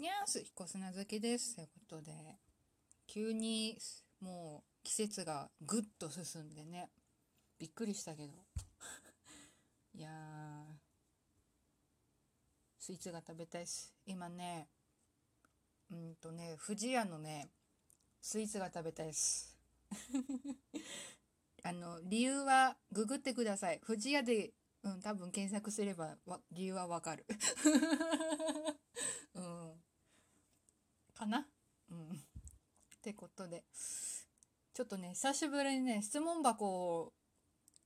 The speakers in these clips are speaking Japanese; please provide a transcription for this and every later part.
にゃーす、彦砂好きです。ということで、急にもう季節がぐっと進んでね、びっくりしたけど。いやー、スイーツが食べたいです。今ね、うんとね、富士屋のね、スイーツが食べたいです。あの、理由はググってください。富士屋で、うん、多分検索すれば理由はわかる。うん。かなうん。ってことで、ちょっとね、久しぶりにね、質問箱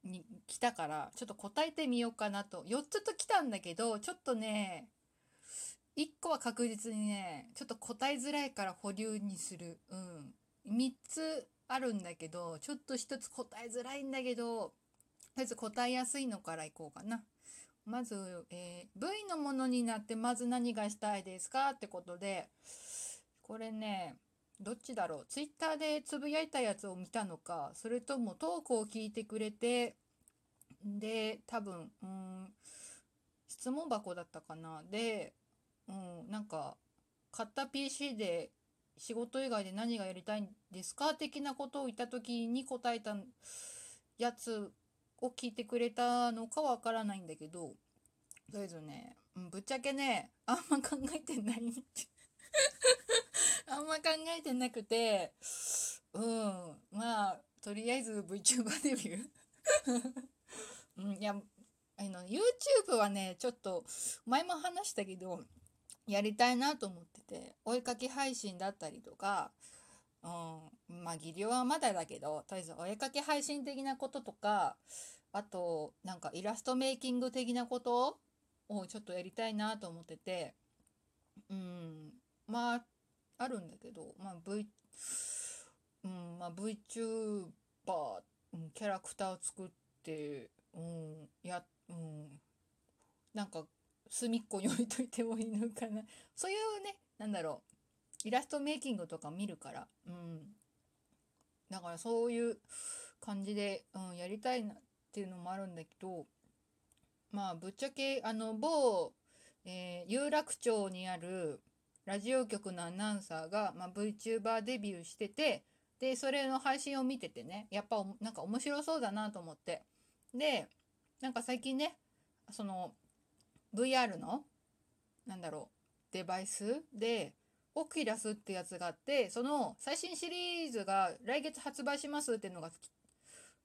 に来たから、ちょっと答えてみようかなと。4つと来たんだけど、ちょっとね、1個は確実にね、ちょっと答えづらいから保留にする。うん。3つあるんだけど、ちょっと1つ答えづらいんだけど、とりあえず答えやすいのからいこうかな。まず、えー、V のものになってまず何がしたいですか？ってことで、これね、どっちだろう？ツイッターでつぶやいたやつを見たのか、それともトークを聞いてくれて、で、多分、うん、質問箱だったかな？で、うん、なんか、買った PC で仕事以外で何がやりたいんですか？的なことを言った時に答えたやつを聞いてくれたのかわからないんだけど、とりあえずね、ぶっちゃけね、あんま考えてない あんま考えてなくて、うん、まあ、とりあえず VTuber デビュー。うん、いや、あの、YouTube はね、ちょっと、前も話したけど、やりたいなと思ってて、追いかけ配信だったりとか、うん、まあ、技量はまだだけど、とりあえずお絵かき配信的なこととか、あと、なんかイラストメイキング的なことをちょっとやりたいなと思ってて、うん、まあ、あるんだけど、まあ V、うん、まあ VTuber、キャラクターを作って、うん、や、うん、なんか隅っこに置いといてもいいのかな。そういうね、なんだろう。イラストメイキングとか見るから、うん。だからそういう感じで、うん、やりたいなっていうのもあるんだけど、まあ、ぶっちゃけ、あの、某、えー、有楽町にあるラジオ局のアナウンサーが、まあ、VTuber デビューしてて、で、それの配信を見ててね、やっぱなんか面白そうだなと思って。で、なんか最近ね、その、VR の、なんだろう、デバイスで、オキラスってやつがあって、その最新シリーズが来月発売しますっていうのが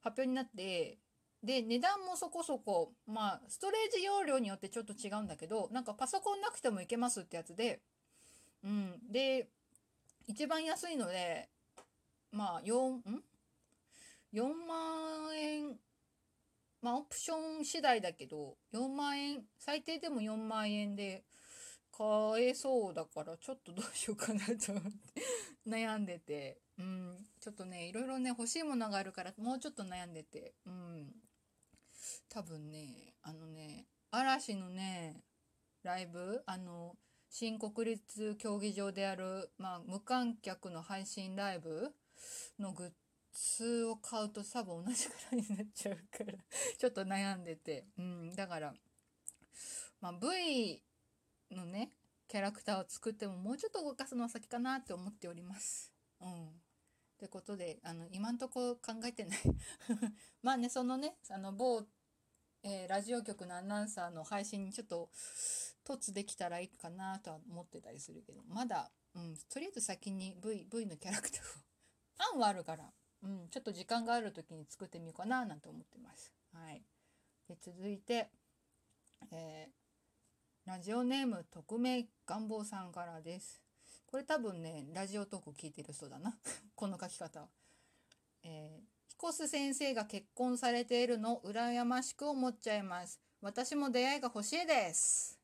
発表になって、で、値段もそこそこ、まあ、ストレージ容量によってちょっと違うんだけど、なんかパソコンなくてもいけますってやつで、うん。で、一番安いので、まあ、4、ん ?4 万円、まあ、オプション次第だけど、4万円、最低でも4万円で、買えそうだからちょっとどうしようかなと思って悩んでて、うん、ちょっとね、いろいろね、欲しいものがあるからもうちょっと悩んでて、うん、多分ね、あのね、嵐のね、ライブ、あの、新国立競技場である、まあ、無観客の配信ライブのグッズを買うと多分同じくらいになっちゃうからちょっと悩んでて、うん、だから、まあ、V のね、キャラクターを作ってももうちょっと動かすのは先かなって思っております。うん。ってことで、あの、今んとこ考えてない まあね、そのね、あの、某、えー、ラジオ局のアナウンサーの配信にちょっと、突できたらいいかなとは思ってたりするけど、まだ、うん、とりあえず先に V、V のキャラクターを案はあるから、うん、ちょっと時間がある時に作ってみようかななんて思ってます。はい。で、続いて、えーラジオネーム匿名願望さんからです。これ多分ね、ラジオトーク聞いてる人だな。この書き方。えー、ヒコス先生が結婚されているの羨ましく思っちゃいます。私も出会いが欲しいです。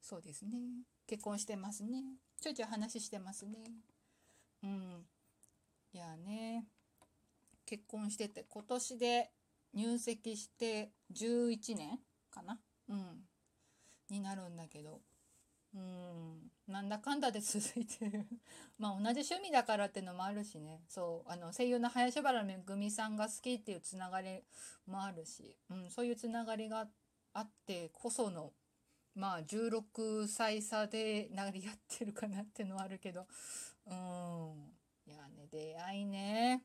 そうですね。結婚してますね。ちょいちょい話してますね。うん。いやね。結婚してて、今年で入籍して11年かな。うん。になるんだけどうんなんだかんだで続いてる まあ同じ趣味だからってのもあるしねそうあの声優の林原めぐみさんが好きっていうつながりもあるし、うん、そういうつながりがあってこそのまあ16歳差でなり合ってるかなってのはあるけど。うん。いやね出会いね。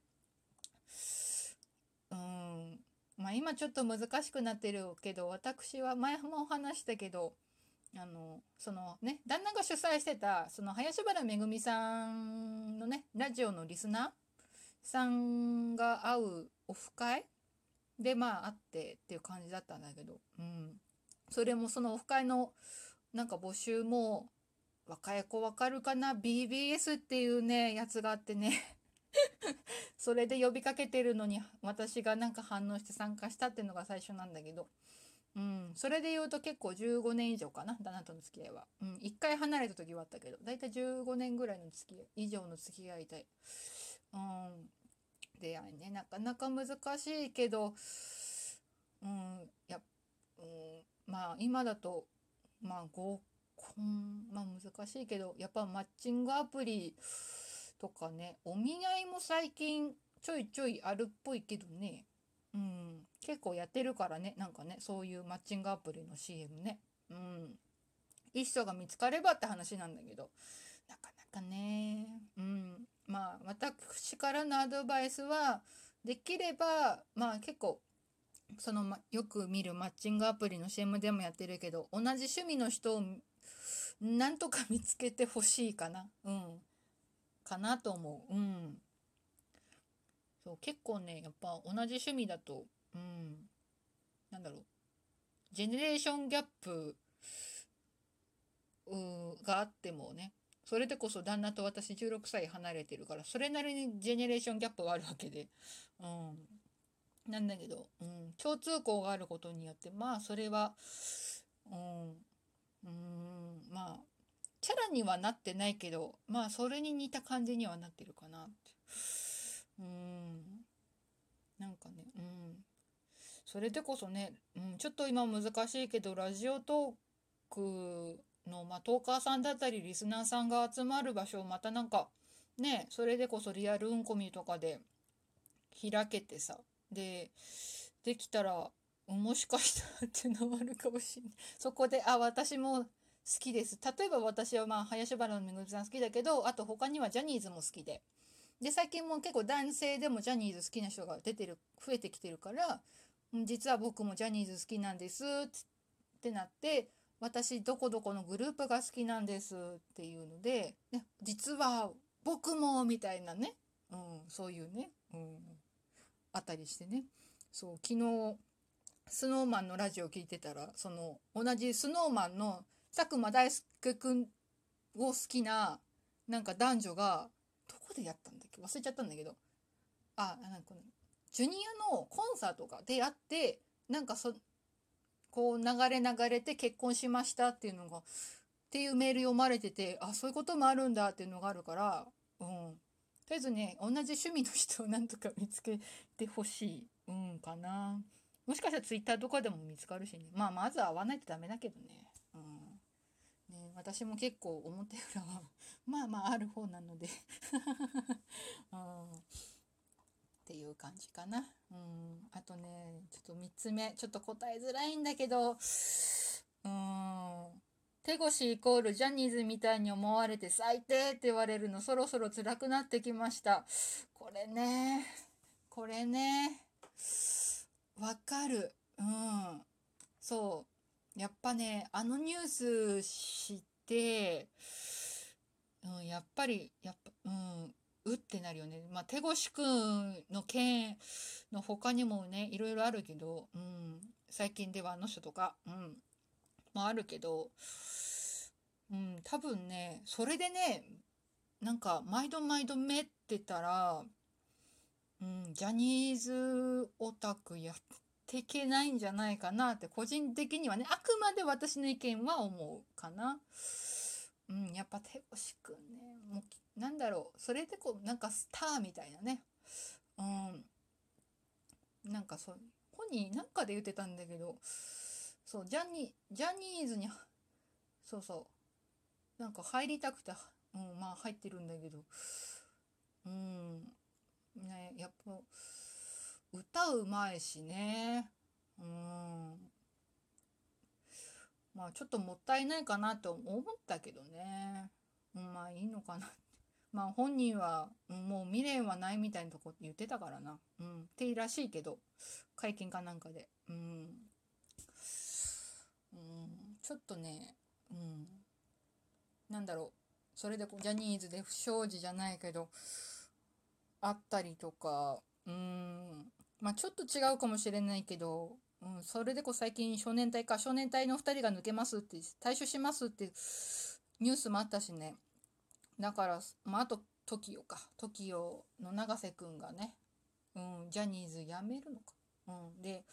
うん。まあ今ちょっと難しくなってるけど私は前も話したけどあのそのね旦那が主催してたその林原めぐみさんのねラジオのリスナーさんが会うオフ会でまあ会ってっていう感じだったんだけど、うん、それもそのオフ会のなんか募集も若い子わかるかな？BBS っていうねやつがあってね。それで呼びかけてるのに私がなんか反応して参加したっていうのが最初なんだけど。うん、それで言うと結構15年以上かな？旦那との付き合いは、うん、1回離れた時はあったけどだいたい15年ぐらいの付き合い以上の付き合いで、うん、出会いねなかなか難しいけど、うん、や、うん、まあ今だとまあ合コンまあ難しいけどやっぱマッチングアプリとかねお見合いも最近ちょいちょいあるっぽいけどね。うん、結構やってるからね。なんかねそういうマッチングアプリの CM ね。うん。いい人が見つかればって話なんだけど。なかなかね。うん。まあ私からのアドバイスはできればまあ結構その、ま、よく見るマッチングアプリの CM でもやってるけど同じ趣味の人をなんとか見つけてほしいかな。うん。かなと思う。うん。そう結構ねやっぱ同じ趣味だとうん。なんだろう。ジェネレーションギャップがあってもねそれでこそ旦那と私16歳離れてるからそれなりにジェネレーションギャップがあるわけで、うん、なんだけど、うん、共通項があることによってまあそれは、うん、うんまあキャラにはなってないけどまあそれに似た感じにはなってるかなって。うんなんかねうんそれでこそね、うん、ちょっと今難しいけどラジオトークの、まあ、トーカーさんだったりリスナーさんが集まる場所をまたなんかねそれでこそリアルうんこみとかで開けてさでできたらもしかしたらっていうのもあるかもしれない。そこであ私も好きです。例えば私はまあ林原のめぐみさん好きだけどあと他にはジャニーズも好きで。で最近も結構男性でもジャニーズ好きな人が出てる増えてきてるから実は僕もジャニーズ好きなんですってなって私どこどこのグループが好きなんですっていうので、ね、実は僕もみたいなね、うん、そういうね、うん、あったりしてね。そう昨日スノーマンのラジオ聞いてたらその同じスノーマンの佐久間大介くんを好きななんか男女がどこでやったんだっけ？忘れちゃったんだけど。あなんかジュニアのコンサートがでやってなんかそこう流れ流れて結婚しましたっていうのがっていうメール読まれててあそういうこともあるんだっていうのがあるからうん。とりあえずね同じ趣味の人をなんとか見つけてほしいうんかな。もしかしたらツイッターとかでも見つかるしね。まあまずは会わないとダメだけどね。うん。ね私も結構表裏は まあまあある方なので。うん、っていう感じかな。うん、あとね、ちょっと3つ目、ちょっと答えづらいんだけど、手越イコールジャニーズみたいに思われて最低って言われるのそろそろ辛くなってきました。これね、これね、わかる。うん。そう。やっぱね、あのニュース知って、うん、やっぱり、やっぱ、うん、うってなるよね。まあ、手越くんの件の他にもね、いろいろあるけど、うん、最近ではあの人とか、うん、もあるけど、うん、多分ね、それでね、なんか、毎度毎度めってたら、うん、ジャニーズオタクやっていけないんじゃないかなって、個人的にはね、あくまで私の意見は思うかな。うん、やっぱ手越くんね、もう、なんだろう、それでこう、なんかスターみたいなね。うん。なんかそう、本人なんかで言ってたんだけど、そう、ジャニー、ジャニーズに、そうそう、なんか入りたくて、うん、まあ入ってるんだけど、うん、ね、やっぱ、歌うまいしね、うん、まあちょっともったいないかなと思ったけどね。うん、まあいいのかな。まあ本人は、もう未練はないみたいなとこって言ってたからな。うん。っていいらしいけど、会見かなんかで。うん。うん、ちょっとね、うん。なんだろう。それでこうジャニーズで不祥事じゃないけど、あったりとか、うん。まあちょっと違うかもしれないけど、うん、それでこう最近少年隊か少年隊の2人が抜けますって退所しますってニュースもあったしねだから、まあ、あと TOKIO か TOKIO の永瀬くんがね、うん、ジャニーズ辞めるのか、うん、で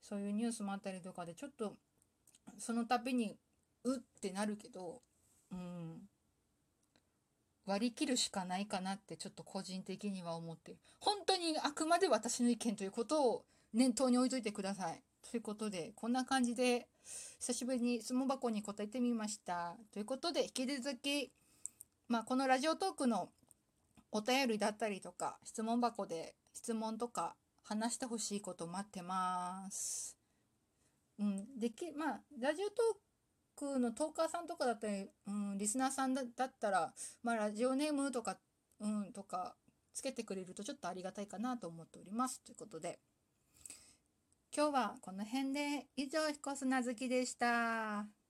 そういうニュースもあったりとかでちょっとその度にうってなるけど、うん、割り切るしかないかなってちょっと個人的には思って本当にあくまで私の意見ということを念頭に置いといてください。ということで、こんな感じで、久しぶりに質問箱に答えてみました。ということで、引き続き、まあ、このラジオトークのお便りだったりとか、質問箱で質問とか話してほしいこと待ってます。うん、でき、まあ、ラジオトークのトーカーさんとかだったり、うん、リスナーさんだったら、まあ、ラジオネームとか、うん、とか、つけてくれるとちょっとありがたいかなと思っております。ということで。今日はこの辺で以上彦砂月でした。